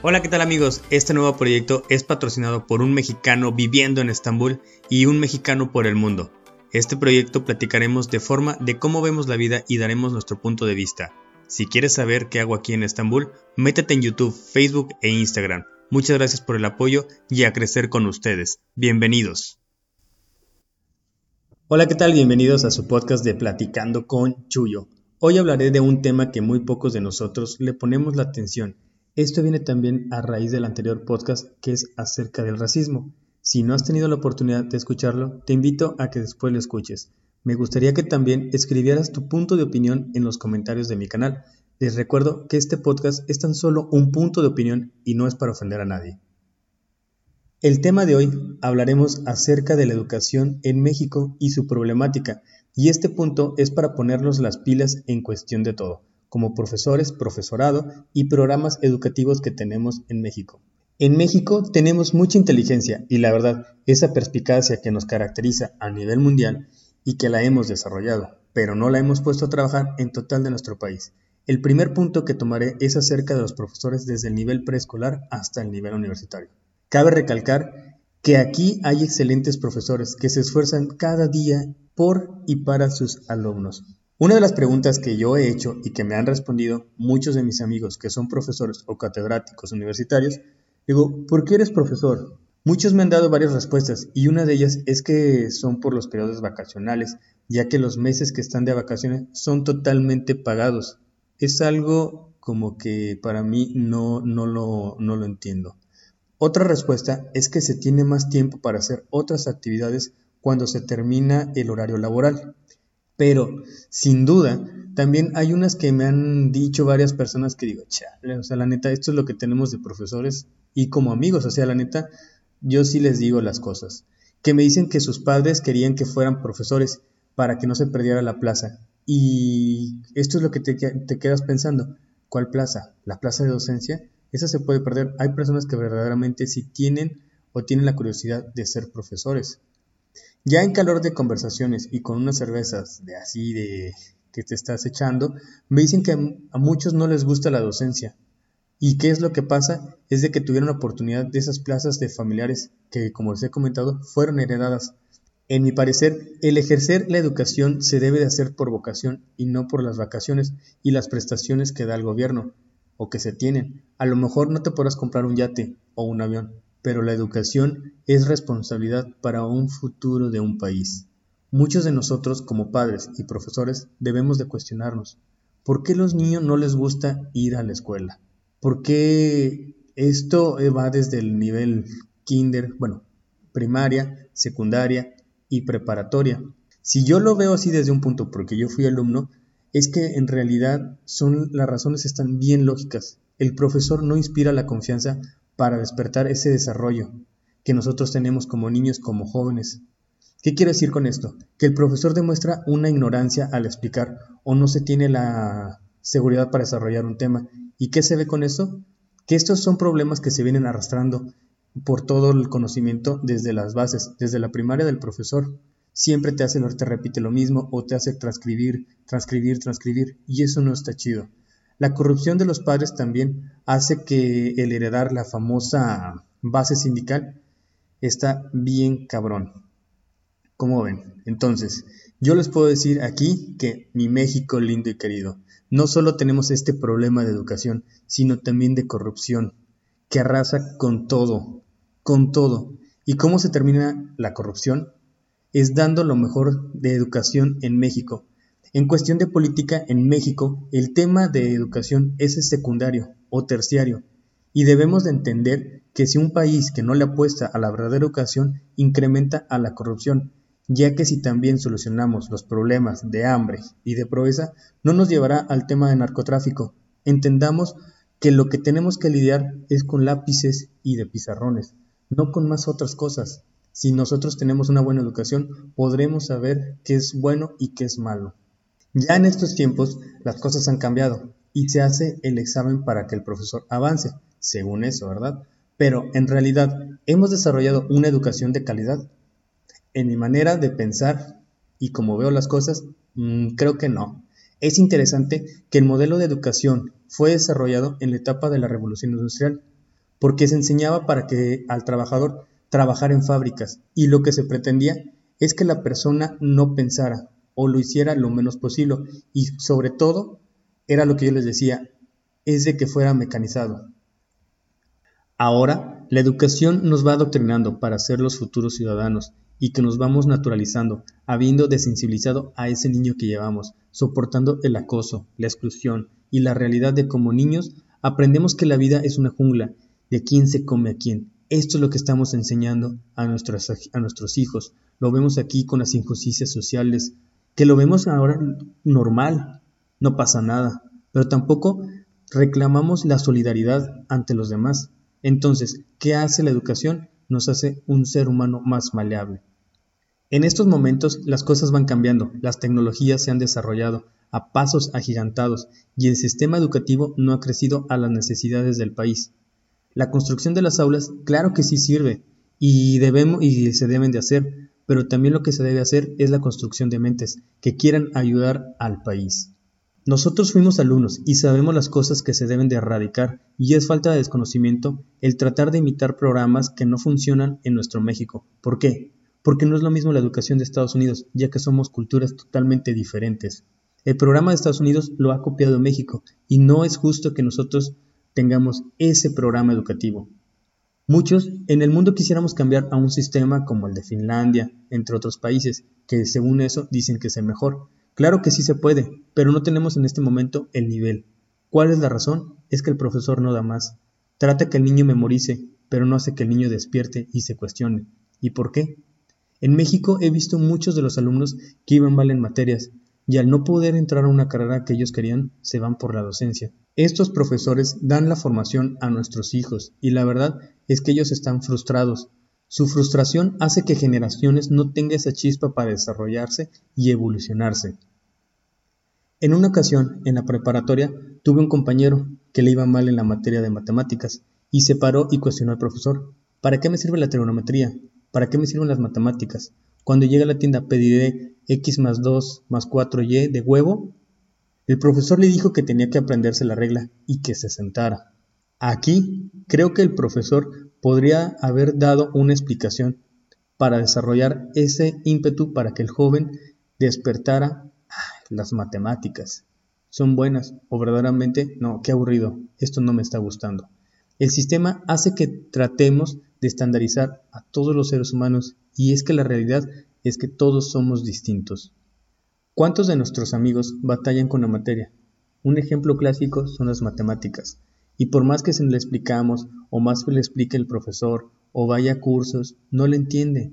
Hola, ¿qué tal amigos? Este nuevo proyecto es patrocinado por un mexicano viviendo en Estambul y un mexicano por el mundo. Este proyecto platicaremos de forma de cómo vemos la vida y daremos nuestro punto de vista. Si quieres saber qué hago aquí en Estambul, métete en YouTube, Facebook e Instagram. Muchas gracias por el apoyo y a crecer con ustedes. Bienvenidos. Hola, ¿qué tal? Bienvenidos a su podcast de Platicando con Chuyo. Hoy hablaré de un tema que muy pocos de nosotros le ponemos la atención esto viene también a raíz del anterior podcast que es acerca del racismo. Si no has tenido la oportunidad de escucharlo, te invito a que después lo escuches. Me gustaría que también escribieras tu punto de opinión en los comentarios de mi canal. Les recuerdo que este podcast es tan solo un punto de opinión y no es para ofender a nadie. El tema de hoy hablaremos acerca de la educación en México y su problemática, y este punto es para ponernos las pilas en cuestión de todo como profesores, profesorado y programas educativos que tenemos en México. En México tenemos mucha inteligencia y la verdad, esa perspicacia que nos caracteriza a nivel mundial y que la hemos desarrollado, pero no la hemos puesto a trabajar en total de nuestro país. El primer punto que tomaré es acerca de los profesores desde el nivel preescolar hasta el nivel universitario. Cabe recalcar que aquí hay excelentes profesores que se esfuerzan cada día por y para sus alumnos. Una de las preguntas que yo he hecho y que me han respondido muchos de mis amigos que son profesores o catedráticos universitarios, digo, ¿por qué eres profesor? Muchos me han dado varias respuestas y una de ellas es que son por los periodos vacacionales, ya que los meses que están de vacaciones son totalmente pagados. Es algo como que para mí no, no, lo, no lo entiendo. Otra respuesta es que se tiene más tiempo para hacer otras actividades cuando se termina el horario laboral. Pero, sin duda, también hay unas que me han dicho varias personas que digo, chale, o sea, la neta, esto es lo que tenemos de profesores y como amigos, o sea, la neta, yo sí les digo las cosas. Que me dicen que sus padres querían que fueran profesores para que no se perdiera la plaza. Y esto es lo que te, te quedas pensando. ¿Cuál plaza? ¿La plaza de docencia? Esa se puede perder. Hay personas que verdaderamente sí tienen o tienen la curiosidad de ser profesores. Ya en calor de conversaciones y con unas cervezas de así de que te estás echando, me dicen que a muchos no les gusta la docencia. ¿Y qué es lo que pasa? Es de que tuvieron la oportunidad de esas plazas de familiares que, como les he comentado, fueron heredadas. En mi parecer, el ejercer la educación se debe de hacer por vocación y no por las vacaciones y las prestaciones que da el gobierno o que se tienen. A lo mejor no te podrás comprar un yate o un avión, pero la educación es responsabilidad para un futuro de un país. Muchos de nosotros como padres y profesores debemos de cuestionarnos, ¿por qué los niños no les gusta ir a la escuela? ¿Por qué esto va desde el nivel kinder, bueno, primaria, secundaria y preparatoria? Si yo lo veo así desde un punto, porque yo fui alumno, es que en realidad son las razones están bien lógicas. El profesor no inspira la confianza para despertar ese desarrollo que nosotros tenemos como niños, como jóvenes. ¿Qué quiero decir con esto? Que el profesor demuestra una ignorancia al explicar o no se tiene la seguridad para desarrollar un tema. ¿Y qué se ve con esto? Que estos son problemas que se vienen arrastrando por todo el conocimiento desde las bases, desde la primaria del profesor. Siempre te hace, te repite lo mismo o te hace transcribir, transcribir, transcribir y eso no está chido. La corrupción de los padres también hace que el heredar la famosa base sindical está bien cabrón. ¿Cómo ven? Entonces, yo les puedo decir aquí que mi México lindo y querido, no solo tenemos este problema de educación, sino también de corrupción, que arrasa con todo, con todo. ¿Y cómo se termina la corrupción? Es dando lo mejor de educación en México, en cuestión de política en México, el tema de educación es secundario o terciario y debemos de entender que si un país que no le apuesta a la verdadera educación incrementa a la corrupción, ya que si también solucionamos los problemas de hambre y de pobreza, no nos llevará al tema de narcotráfico. Entendamos que lo que tenemos que lidiar es con lápices y de pizarrones, no con más otras cosas. Si nosotros tenemos una buena educación, podremos saber qué es bueno y qué es malo. Ya en estos tiempos las cosas han cambiado y se hace el examen para que el profesor avance, según eso, ¿verdad? Pero en realidad, ¿hemos desarrollado una educación de calidad? En mi manera de pensar y como veo las cosas, mm, creo que no. Es interesante que el modelo de educación fue desarrollado en la etapa de la revolución industrial, porque se enseñaba para que al trabajador trabajara en fábricas y lo que se pretendía es que la persona no pensara o lo hiciera lo menos posible y sobre todo era lo que yo les decía, es de que fuera mecanizado. Ahora, la educación nos va adoctrinando para ser los futuros ciudadanos y que nos vamos naturalizando, habiendo desensibilizado a ese niño que llevamos, soportando el acoso, la exclusión y la realidad de como niños aprendemos que la vida es una jungla, de quién se come a quién. Esto es lo que estamos enseñando a nuestros, a nuestros hijos. Lo vemos aquí con las injusticias sociales, que lo vemos ahora normal, no pasa nada, pero tampoco reclamamos la solidaridad ante los demás. Entonces, ¿qué hace la educación? Nos hace un ser humano más maleable. En estos momentos las cosas van cambiando, las tecnologías se han desarrollado a pasos agigantados y el sistema educativo no ha crecido a las necesidades del país. La construcción de las aulas, claro que sí sirve y debemos y se deben de hacer, pero también lo que se debe hacer es la construcción de mentes que quieran ayudar al país. Nosotros fuimos alumnos y sabemos las cosas que se deben de erradicar y es falta de desconocimiento el tratar de imitar programas que no funcionan en nuestro México. ¿Por qué? Porque no es lo mismo la educación de Estados Unidos, ya que somos culturas totalmente diferentes. El programa de Estados Unidos lo ha copiado México y no es justo que nosotros tengamos ese programa educativo. Muchos en el mundo quisiéramos cambiar a un sistema como el de Finlandia, entre otros países, que según eso dicen que es el mejor, Claro que sí se puede, pero no tenemos en este momento el nivel. ¿Cuál es la razón? Es que el profesor no da más. Trata que el niño memorice, pero no hace que el niño despierte y se cuestione. ¿Y por qué? En México he visto muchos de los alumnos que iban mal en materias, y al no poder entrar a una carrera que ellos querían, se van por la docencia. Estos profesores dan la formación a nuestros hijos, y la verdad es que ellos están frustrados, su frustración hace que generaciones no tengan esa chispa para desarrollarse y evolucionarse. En una ocasión, en la preparatoria, tuve un compañero que le iba mal en la materia de matemáticas y se paró y cuestionó al profesor, ¿para qué me sirve la trigonometría? ¿Para qué me sirven las matemáticas? Cuando llegue a la tienda pediré x más 2 más 4y de huevo. El profesor le dijo que tenía que aprenderse la regla y que se sentara. Aquí creo que el profesor podría haber dado una explicación para desarrollar ese ímpetu para que el joven despertara las matemáticas. ¿Son buenas o verdaderamente no? Qué aburrido, esto no me está gustando. El sistema hace que tratemos de estandarizar a todos los seres humanos y es que la realidad es que todos somos distintos. ¿Cuántos de nuestros amigos batallan con la materia? Un ejemplo clásico son las matemáticas. Y por más que se le explicamos, o más que le explique el profesor, o vaya a cursos, no le entiende.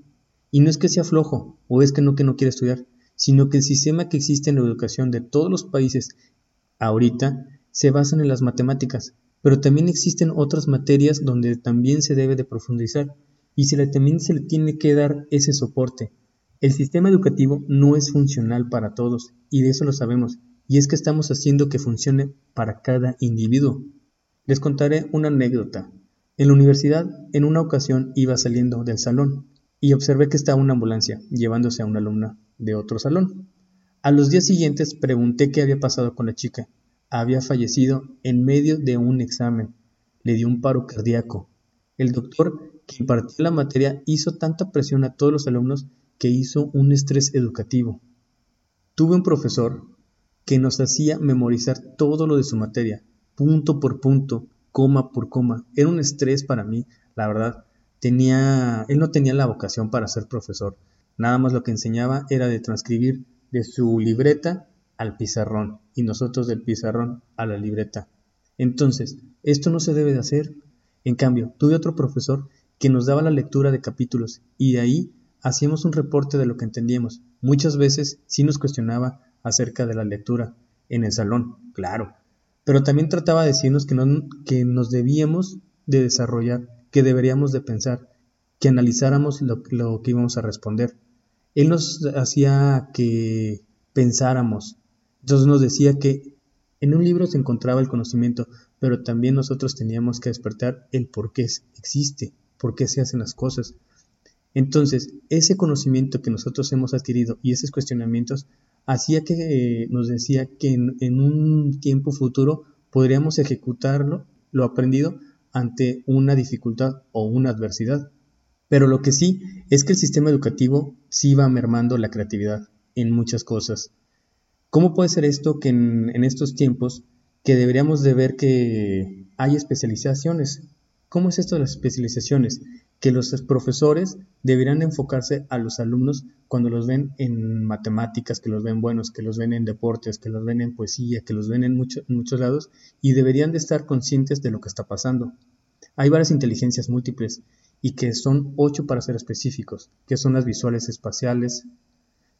Y no es que sea flojo, o es que no que no quiere estudiar, sino que el sistema que existe en la educación de todos los países ahorita se basan en las matemáticas, pero también existen otras materias donde también se debe de profundizar y se le, también se le tiene que dar ese soporte. El sistema educativo no es funcional para todos y de eso lo sabemos, y es que estamos haciendo que funcione para cada individuo. Les contaré una anécdota. En la universidad, en una ocasión iba saliendo del salón y observé que estaba una ambulancia llevándose a una alumna de otro salón. A los días siguientes pregunté qué había pasado con la chica. Había fallecido en medio de un examen. Le dio un paro cardíaco. El doctor que impartió la materia hizo tanta presión a todos los alumnos que hizo un estrés educativo. Tuve un profesor que nos hacía memorizar todo lo de su materia, punto por punto, coma por coma. Era un estrés para mí, la verdad. Tenía, él no tenía la vocación para ser profesor. Nada más lo que enseñaba era de transcribir de su libreta al pizarrón y nosotros del pizarrón a la libreta. Entonces, esto no se debe de hacer. En cambio, tuve otro profesor que nos daba la lectura de capítulos y de ahí hacíamos un reporte de lo que entendíamos. Muchas veces sí nos cuestionaba acerca de la lectura en el salón, claro, pero también trataba de decirnos que, no, que nos debíamos de desarrollar, que deberíamos de pensar, que analizáramos lo, lo que íbamos a responder. Él nos hacía que pensáramos, entonces nos decía que en un libro se encontraba el conocimiento, pero también nosotros teníamos que despertar el por qué existe, por qué se hacen las cosas. Entonces, ese conocimiento que nosotros hemos adquirido y esos cuestionamientos hacía que eh, nos decía que en, un tiempo futuro podríamos ejecutarlo, lo aprendido, ante una dificultad o una adversidad. Pero lo que sí es que el sistema educativo sí va mermando la creatividad en muchas cosas. ¿Cómo puede ser esto que en, estos tiempos que deberíamos de ver que hay especializaciones? ¿Cómo es esto de las especializaciones? Que los profesores deberían enfocarse a los alumnos cuando los ven en matemáticas, que los ven buenos, que los ven en deportes, que los ven en poesía, que los ven en, en muchos lados y deberían de estar conscientes de lo que está pasando. Hay varias inteligencias múltiples y que son ocho para ser específicos, que son las visuales espaciales,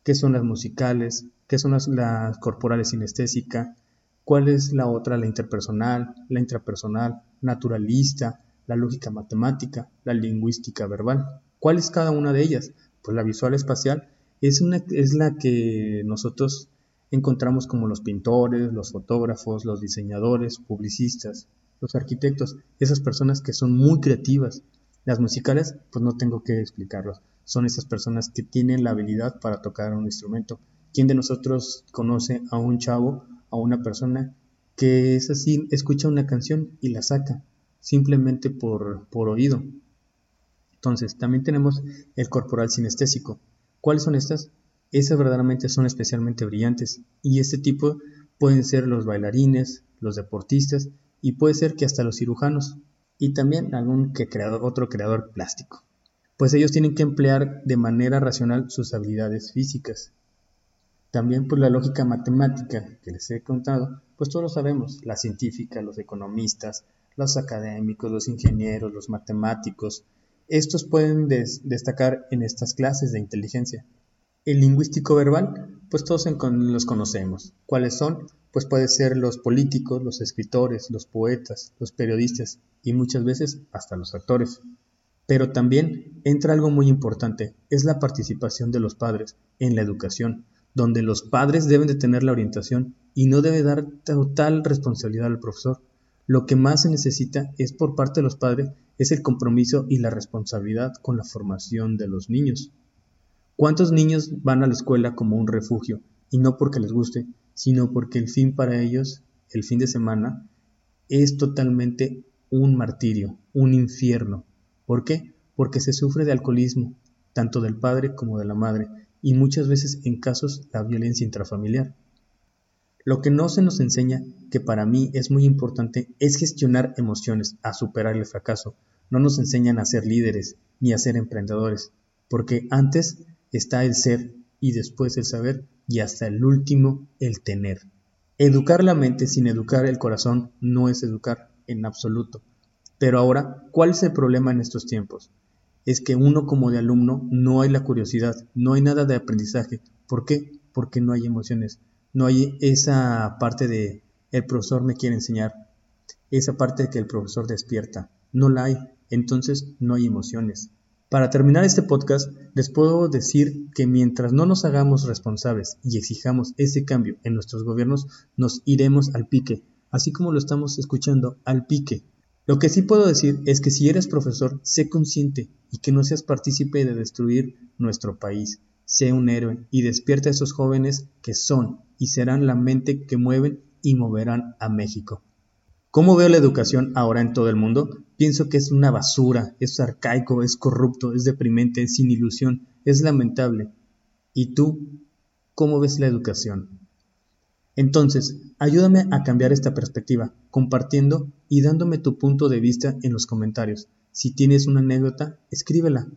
que son las musicales, que son las, corporales sinestésica, cuál es la otra, la interpersonal, la intrapersonal, naturalista, la lógica matemática, la lingüística verbal. ¿Cuál es cada una de ellas? Pues la visual espacial es, una, es la que nosotros encontramos como los pintores, los fotógrafos, los diseñadores, publicistas, los arquitectos, esas personas que son muy creativas, las musicales, pues no tengo que explicarlos. Son esas personas que tienen la habilidad para tocar un instrumento. ¿Quién de nosotros conoce a un chavo, a una persona que es así, escucha una canción y la saca, simplemente por, por oído? Entonces, también tenemos el corporal sinestésico. ¿Cuáles son estas? Esas verdaderamente son especialmente brillantes y este tipo pueden ser los bailarines, los deportistas y puede ser que hasta los cirujanos y también algún que otro creador plástico, pues ellos tienen que emplear de manera racional sus habilidades físicas. También pues, la lógica matemática que les he contado, pues todos lo sabemos, la científica, los economistas, los académicos, los ingenieros, los matemáticos, estos pueden destacar en estas clases de inteligencia. El lingüístico verbal, pues todos los conocemos. ¿Cuáles son? Pues puede ser los políticos, los escritores, los poetas, los periodistas y muchas veces hasta los actores. Pero también entra algo muy importante, es la participación de los padres en la educación, donde los padres deben de tener la orientación y no debe dar total responsabilidad al profesor. Lo que más se necesita es por parte de los padres es el compromiso y la responsabilidad con la formación de los niños. ¿Cuántos niños van a la escuela como un refugio y no porque les guste, sino porque el fin para ellos, el fin de semana, es totalmente un martirio, un infierno. ¿Por qué? Porque se sufre de alcoholismo, tanto del padre como de la madre, y muchas veces en casos la violencia intrafamiliar. Lo que no se nos enseña, que para mí es muy importante, es gestionar emociones, a superar el fracaso. No nos enseñan a ser líderes ni a ser emprendedores, porque antes está el ser y después el saber y hasta el último el tener. Educar la mente sin educar el corazón no es educar en absoluto. Pero ahora, ¿cuál es el problema en estos tiempos? Es que uno como de alumno no hay la curiosidad, no hay nada de aprendizaje. ¿Por qué? Porque no hay emociones. No hay esa parte de el profesor me quiere enseñar, esa parte que el profesor despierta. No la hay. Entonces no hay emociones. Para terminar este podcast, les puedo decir que mientras no nos hagamos responsables y exijamos ese cambio en nuestros gobiernos, nos iremos al pique, así como lo estamos escuchando, al pique. Lo que sí puedo decir es que si eres profesor, sé consciente y que no seas partícipe de destruir nuestro país. Sé un héroe y despierta a esos jóvenes que son y serán la mente que mueven y moverán a México. ¿Cómo veo la educación ahora en todo el mundo? Pienso que es una basura, es arcaico, es corrupto, es deprimente, es sin ilusión, es lamentable. ¿Y tú cómo ves la educación? Entonces, ayúdame a cambiar esta perspectiva, compartiendo y dándome tu punto de vista en los comentarios. Si tienes una anécdota, escríbela.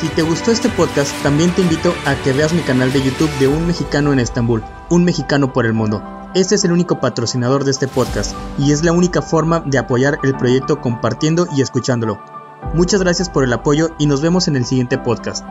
Si te gustó este podcast, también te invito a que veas mi canal de YouTube de Un Mexicano en Estambul, Un Mexicano por el Mundo. Este es el único patrocinador de este podcast y es la única forma de apoyar el proyecto compartiendo y escuchándolo. Muchas gracias por el apoyo y nos vemos en el siguiente podcast.